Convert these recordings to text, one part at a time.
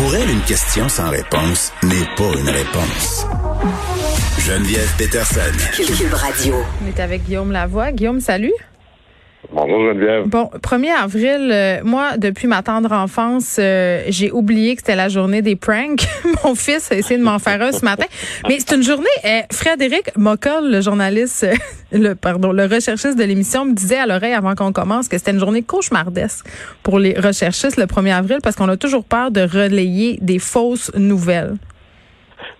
Pour elle, une question sans réponse n'est pas une réponse. Geneviève Peterson. Cube Radio. On est avec Guillaume Lavoie. Guillaume, salut. Bonjour Geneviève. Bon, 1er avril, euh, moi, depuis ma tendre enfance, euh, j'ai oublié que c'était la journée des pranks. Mon fils a essayé de m'en faire un ce matin. Mais c'est une journée, euh, Frédéric Mockel, le journaliste, euh, le pardon, le recherchiste de l'émission, me disait à l'oreille avant qu'on commence que c'était une journée cauchemardesque pour les recherchistes le 1er avril parce qu'on a toujours peur de relayer des fausses nouvelles.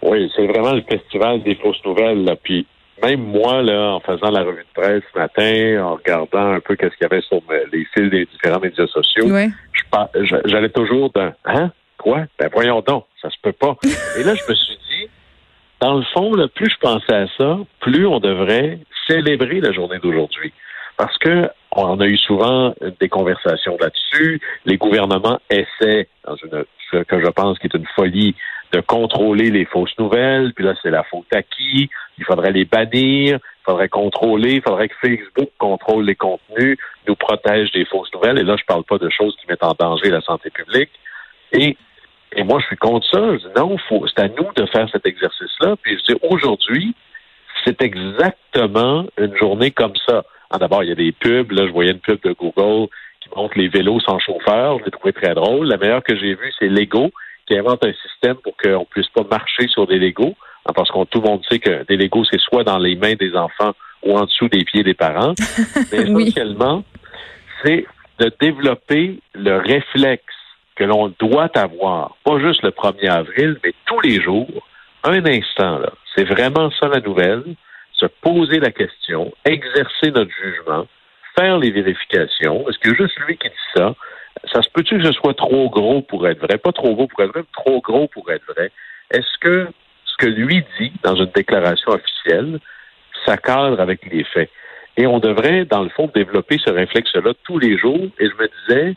Oui, c'est vraiment le festival des fausses nouvelles. Là. Puis même moi, là, en faisant la revue de presse ce matin, en regardant un peu qu'est-ce qu'il y avait sur les fils des différents médias sociaux, Ouais. j'allais toujours dans Hein? Quoi? Ben voyons donc, ça se peut pas. Et là, je me suis dit, dans le fond, là, plus je pensais à ça, plus on devrait célébrer la journée d'aujourd'hui. Parce que on a eu souvent des conversations là-dessus. Les gouvernements essaient, dans une ce que je pense qui est une folie, de contrôler les fausses nouvelles. Puis là, c'est la faute à qui? Il faudrait les bannir, il faudrait contrôler, il faudrait que Facebook contrôle les contenus, nous protège des fausses nouvelles. Et là, je parle pas de choses qui mettent en danger la santé publique. Et, moi, je suis contre ça. Je dis non, c'est à nous de faire cet exercice-là. Puis je dis aujourd'hui, c'est exactement une journée comme ça. Ah, D'abord, il y a des pubs. Là, je voyais une pub de Google qui montre les vélos sans chauffeur. Je l'ai trouvé très drôle. La meilleure que j'ai vue, c'est Lego qui invente un système pour qu'on puisse pas marcher sur des Legos. hein, Parce que tout le monde sait que des Legos, c'est soit dans les mains des enfants ou en dessous des pieds des parents. Mais Oui. essentiellement, c'est de développer le réflexe que l'on doit avoir, pas juste le 1er avril, mais tous les jours, un instant, là. C'est vraiment ça la nouvelle. Se poser la question, exercer notre jugement, faire les vérifications. Est-ce que juste lui qui dit ça? Ça se peut-tu que ce soit trop gros pour être vrai? Pas trop gros pour être vrai, mais trop gros pour être vrai. Est-ce que ce que lui dit dans une déclaration officielle, ça cadre avec les faits? Et on devrait, dans le fond, développer ce réflexe-là tous les jours. Et je me disais,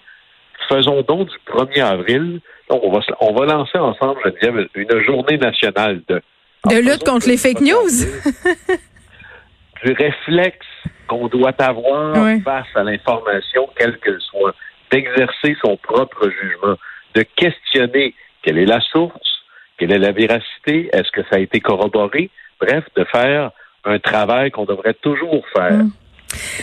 faisons donc du 1er avril, donc on va, on va lancer ensemble, Geneviève, une journée nationale de... De lutte contre les fake 1er news. du réflexe qu'on doit avoir face à l'information, quelle qu'elle soit, d'exercer son propre jugement, de questionner quelle est la source, quelle est la véracité, est-ce que ça a été corroboré, bref, de faire un travail qu'on devrait toujours faire. Mm.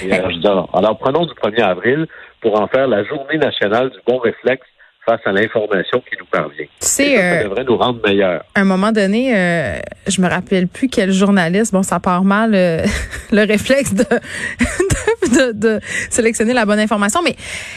Et alors, je dis, alors, alors, prenons du 1er avril pour en faire la journée nationale du bon réflexe face à l'information qui nous parvient. Et ça, ça euh, devrait nous rendre meilleurs. à un moment donné, euh, je me rappelle plus quel journaliste, bon, ça part mal, euh, le réflexe de, de, de, de sélectionner la bonne information, mais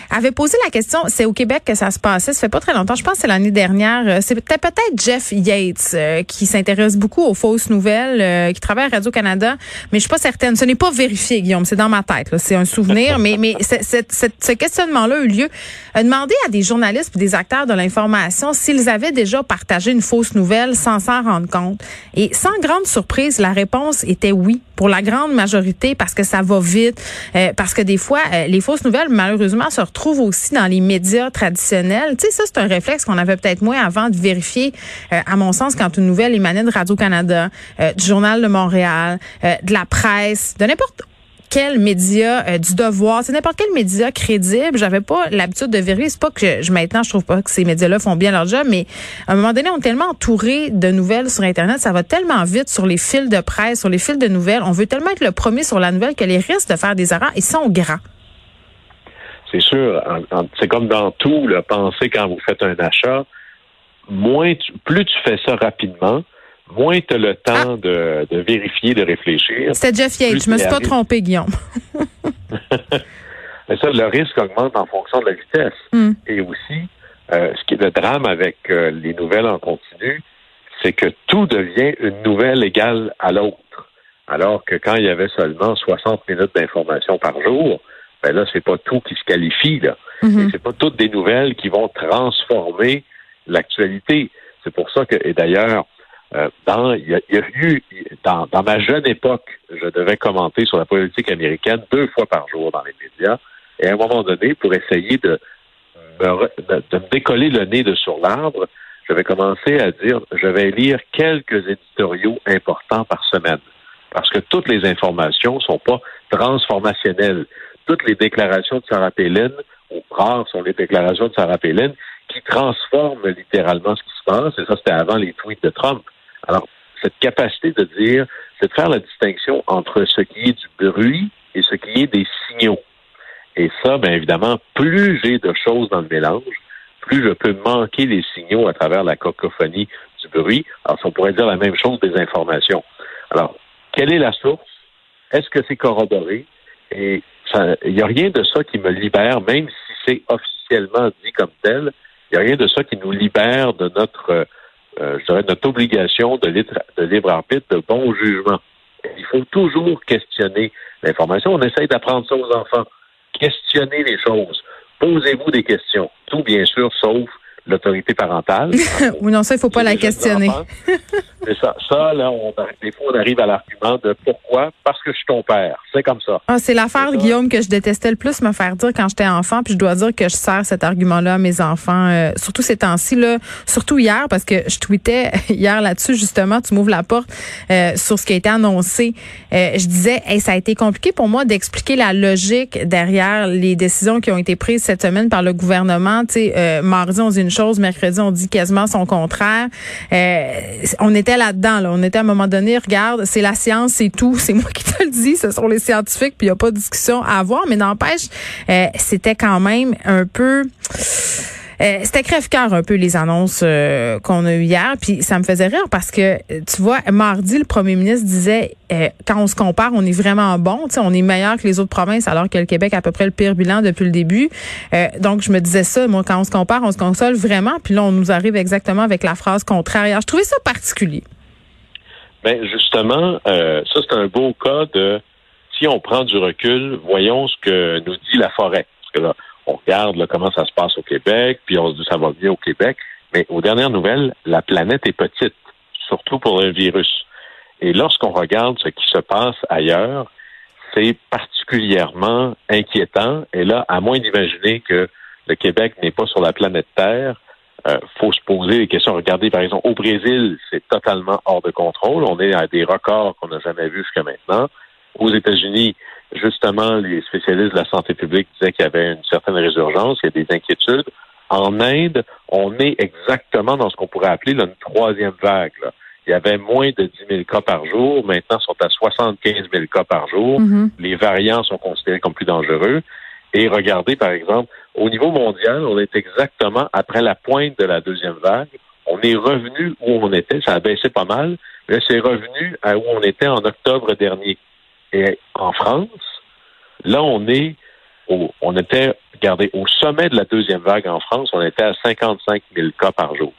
avait posé la question, c'est au Québec que ça se passait, ça fait pas très longtemps, je pense que c'est l'année dernière, euh, c'était peut-être Jeff Yates euh, qui s'intéresse beaucoup aux fausses nouvelles, euh, qui travaille à Radio-Canada, mais je suis pas certaine, ce n'est pas vérifié, Guillaume, c'est dans ma tête, c'est un souvenir, mais, mais c'est- c'est- c'est- ce questionnement-là a eu lieu. A demandé à des journalistes et des acteurs de l'information s'ils avaient déjà partagé une fausse nouvelle sans s'en rendre compte. Et sans grande surprise, la réponse était oui pour la grande majorité parce que ça va vite, euh, parce que des fois, euh, les fausses nouvelles, malheureusement, se retrouvent aussi dans les médias traditionnels. Tu sais, ça, c'est un réflexe qu'on avait peut-être moins avant de vérifier, euh, à mon sens, quand une nouvelle émanait de Radio-Canada, euh, du Journal de Montréal, de la presse, de n'importe quel média euh, du devoir, c'est n'importe quel média crédible. J'avais pas l'habitude de vérifier. C'est pas que je, maintenant je trouve pas que ces médias-là font bien leur job, mais à un moment donné, on est tellement entouré de nouvelles sur Internet, ça va tellement vite sur les fils de presse, sur les fils de nouvelles. On veut tellement être le premier sur la nouvelle que les risques de faire des erreurs, ils sont grands. C'est sûr, c'est comme dans tout, là, pensez quand vous faites un achat, moins tu- plus tu fais ça rapidement, moins tu as le temps de, de vérifier, de réfléchir. C'était Jeff Yates. Je me suis pas trompé, Guillaume. Mais ça, le risque augmente en fonction de la vitesse. Hmm. Et aussi, euh, ce qui est le drame avec euh, les nouvelles en continu, c'est que tout devient une nouvelle égale à l'autre. Alors que quand il y avait seulement 60 minutes d'information par jour, ben là, c'est pas tout qui se qualifie, là. Et c'est pas toutes des nouvelles qui vont transformer l'actualité. C'est pour ça que, et d'ailleurs, dans, il y, a, il y a eu, dans, dans ma jeune époque, je devais commenter sur la politique américaine deux fois par jour dans les médias. Et à un moment donné, pour essayer de me, de, me décoller le nez de sur l'arbre, je vais commencer à dire, je vais lire quelques éditoriaux importants par semaine. Parce que toutes les informations sont pas transformationnelles. Toutes les déclarations de Sarah Palin, ou rares sont les déclarations de Sarah Palin, qui transforme littéralement ce qui se passe, et ça c'était avant les tweets de Trump. Alors, cette capacité de dire, c'est de faire la distinction entre ce qui est du bruit et ce qui est des signaux. Et ça, bien évidemment, plus j'ai de choses dans le mélange, plus je peux manquer les signaux à travers la cacophonie du bruit. Alors, on pourrait dire la même chose des informations. Alors, quelle est la source? Est-ce que c'est corroboré? Et il n'y a rien de ça qui me libère, même si c'est officiellement dit comme tel, il n'y a rien de ça qui nous libère de notre, euh, je dirais, notre obligation de, de libre arbitre, de bon jugement. Il faut toujours questionner l'information. On essaye d'apprendre ça aux enfants. Questionner les choses. Posez-vous des questions. Tout, bien sûr, sauf l'autorité parentale. oui, non, ça, il ne faut pas la questionner. C'est ça. Ça, là, on, des fois, on arrive à l'argument de pourquoi? Parce que je suis ton père. C'est comme ça. Ah, c'est l'affaire, Guillaume, que je détestais le plus me faire dire quand j'étais enfant. Puis je dois dire que je sers cet argument-là à mes enfants, euh, surtout ces temps-ci, là, surtout hier, parce que je tweetais hier là-dessus, justement, tu m'ouvres la porte euh, sur ce qui a été annoncé. Euh, je disais, hey, ça a été compliqué pour moi d'expliquer la logique derrière les décisions qui ont été prises cette semaine par le gouvernement. Tu sais, mardi, on dit une chose, mercredi, on dit quasiment son contraire. on était là-dedans. Là. On était à un moment donné, regarde, c'est la science, c'est tout. C'est moi qui te le dis, ce sont les scientifiques, puis il n'y a pas de discussion à avoir. Mais n'empêche, euh, c'était quand même un peu... Euh, c'était crève-cœur un peu les annonces euh, qu'on a eues hier, puis ça me faisait rire parce que tu vois, mardi le premier ministre disait quand on se compare, on est vraiment bon, on est meilleur que les autres provinces alors que le Québec a à peu près le pire bilan depuis le début. donc je me disais ça, moi quand on se compare, on se console vraiment, puis là on nous arrive exactement avec la phrase contraire. je trouvais ça particulier. Ben justement, euh, ça c'est un beau cas de si on prend du recul, voyons ce que nous dit la forêt. Parce que là, on regarde là, comment ça se passe au Québec, puis on se dit ça va bien au Québec. Mais aux dernières nouvelles, la planète est petite, surtout pour un virus. Et lorsqu'on regarde ce qui se passe ailleurs, c'est particulièrement inquiétant. Et là, à moins d'imaginer que le Québec n'est pas sur la planète Terre, euh, faut se poser des questions. Regardez, par exemple, au Brésil, c'est totalement hors de contrôle. On est à des records qu'on n'a jamais vus jusqu'à maintenant. Aux États-Unis, justement, les spécialistes de la santé publique disaient qu'il y avait une certaine résurgence, il y a des inquiétudes. En Inde, on est exactement dans ce qu'on pourrait appeler une troisième vague. Il y avait moins de 10 000 cas par jour. Maintenant, ils sont à 75 000 cas par jour. Mm-hmm. Les variants sont considérés comme plus dangereux. Et regardez, par exemple, au niveau mondial, on est exactement après la pointe de la deuxième vague. On est revenu où on était, ça a baissé pas mal, mais c'est revenu à où on était en octobre dernier. Et en France, là, on est au, on était, regardez, au sommet de la deuxième vague en France, on était à 55 000 cas par jour.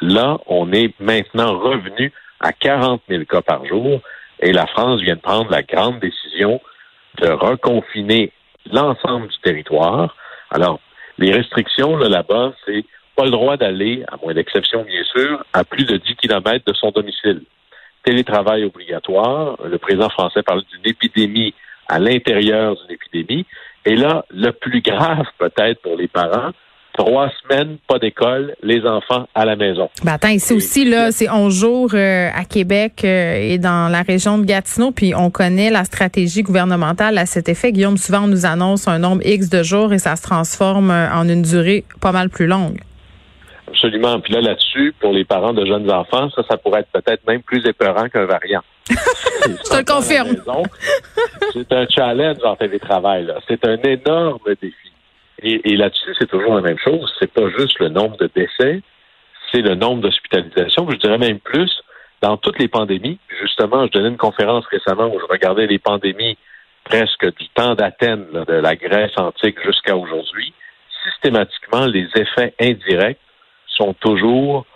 Là, on est maintenant revenu à 40 000 cas par jour et la France vient de prendre la grande décision de reconfiner l'ensemble du territoire. Alors, les restrictions là-bas, c'est pas le droit d'aller, à moins d'exception bien sûr, à plus de 10 kilomètres de son domicile. Télétravail obligatoire. Le président français parle d'une épidémie à l'intérieur d'une épidémie. Et là, le plus grave peut-être pour les parents, trois semaines, pas d'école, les enfants à la maison. Ben attends, ici aussi, là, c'est 11 jours euh, à Québec euh, et dans la région de Gatineau, puis on connaît la stratégie gouvernementale à cet effet. Guillaume, souvent, on nous annonce un nombre X de jours et ça se transforme euh, en une durée pas mal plus longue. Absolument. Puis là, là-dessus, pour les parents de jeunes enfants, ça, ça pourrait être peut-être même plus épeurant qu'un variant. Je te le confirme. C'est un challenge en télétravail. C'est un énorme défi. Et, là-dessus, c'est toujours la même chose. C'est pas juste le nombre de décès, c'est le nombre d'hospitalisations. Je dirais même plus, dans toutes les pandémies, justement, je donnais une conférence récemment où je regardais les pandémies presque du temps d'Athènes, de la Grèce antique jusqu'à aujourd'hui. Systématiquement, les effets indirects sont toujours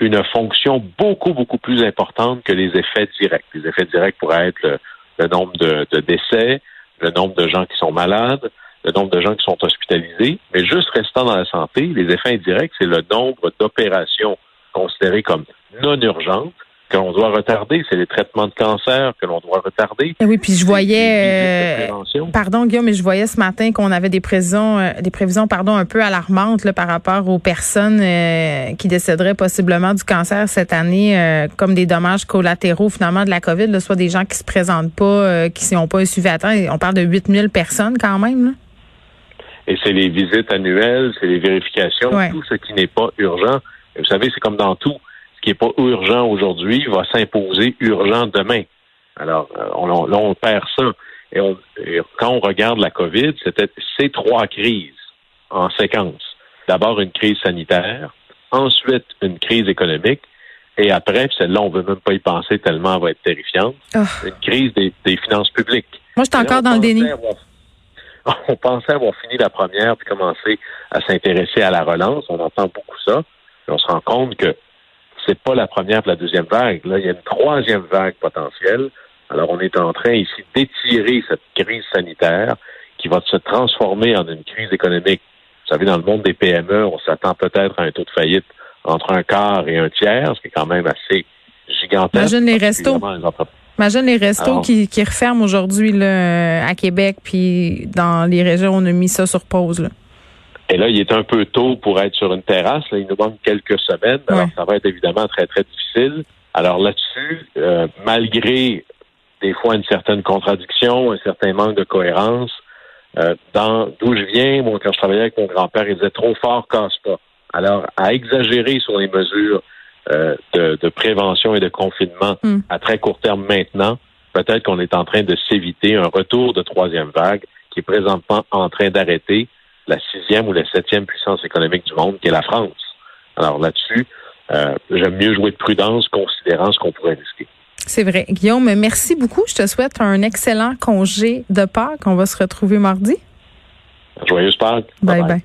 une fonction beaucoup, beaucoup plus importante que les effets directs. Les effets directs pourraient être le, nombre de décès, le nombre de gens qui sont malades, le nombre de gens qui sont hospitalisés, mais juste restant dans la santé, les effets indirects, c'est le nombre d'opérations considérées comme non urgentes que l'on doit retarder, c'est les traitements de cancer que l'on doit retarder. Eh oui, puis je voyais, euh, pardon Guillaume, mais je voyais ce matin qu'on avait des prévisions, euh, des prévisions, pardon, un peu alarmantes là, par rapport aux personnes euh, qui décéderaient possiblement du cancer cette année, comme des dommages collatéraux finalement de la COVID, là, soit des gens qui se présentent pas, qui n'ont pas un suivi à temps. On parle de 8000 personnes quand même. Là. Et c'est les visites annuelles, c'est les vérifications, tout ce qui n'est pas urgent. vous savez, c'est comme dans tout. Ce qui n'est pas urgent aujourd'hui va s'imposer urgent demain. Alors, euh, on, là, on perd ça. Et, quand on regarde la COVID, c'était ces trois crises en séquence. D'abord une crise sanitaire, ensuite une crise économique, et après, celle-là, on veut même pas y penser tellement elle va être terrifiante, ah. une crise des, finances publiques. Moi, je suis encore dans le déni. on pensait avoir fini la première puis commencer à s'intéresser à la relance. On entend beaucoup ça. Et on se rend compte que c'est pas la première et la deuxième vague. Là, il y a une troisième vague potentielle. Alors, on est en train ici d'étirer cette crise sanitaire qui va se transformer en une crise économique. Vous savez, dans le monde des PME, on s'attend peut-être à un taux de faillite entre un quart et un tiers, ce qui est quand même assez gigantesque. Imagine les restos. Imagine les restos qui, qui referment aujourd'hui à Québec, puis dans les régions, on a mis ça sur pause. Là. Et là, il est un peu tôt pour être sur une terrasse. Là, il nous manque quelques semaines. Alors, ça va être évidemment très, très difficile. Alors là-dessus, euh, malgré des fois une certaine contradiction, un certain manque de cohérence, euh, dans d'où je viens, moi, quand je travaillais avec mon grand-père, il disait trop fort casse pas. Alors, à exagérer sur les mesures euh, de, prévention et de confinement hmm. à très court terme maintenant, peut-être qu'on est en train de s'éviter un retour de troisième vague qui est présentement en train d'arrêter la sixième ou la septième puissance économique du monde, qui est la France. Alors là-dessus, euh, j'aime mieux jouer de prudence considérant ce qu'on pourrait risquer. C'est vrai. Guillaume, merci beaucoup. Je te souhaite un excellent congé de Pâques. On va se retrouver mardi. Joyeuse Pâques. bye. bye.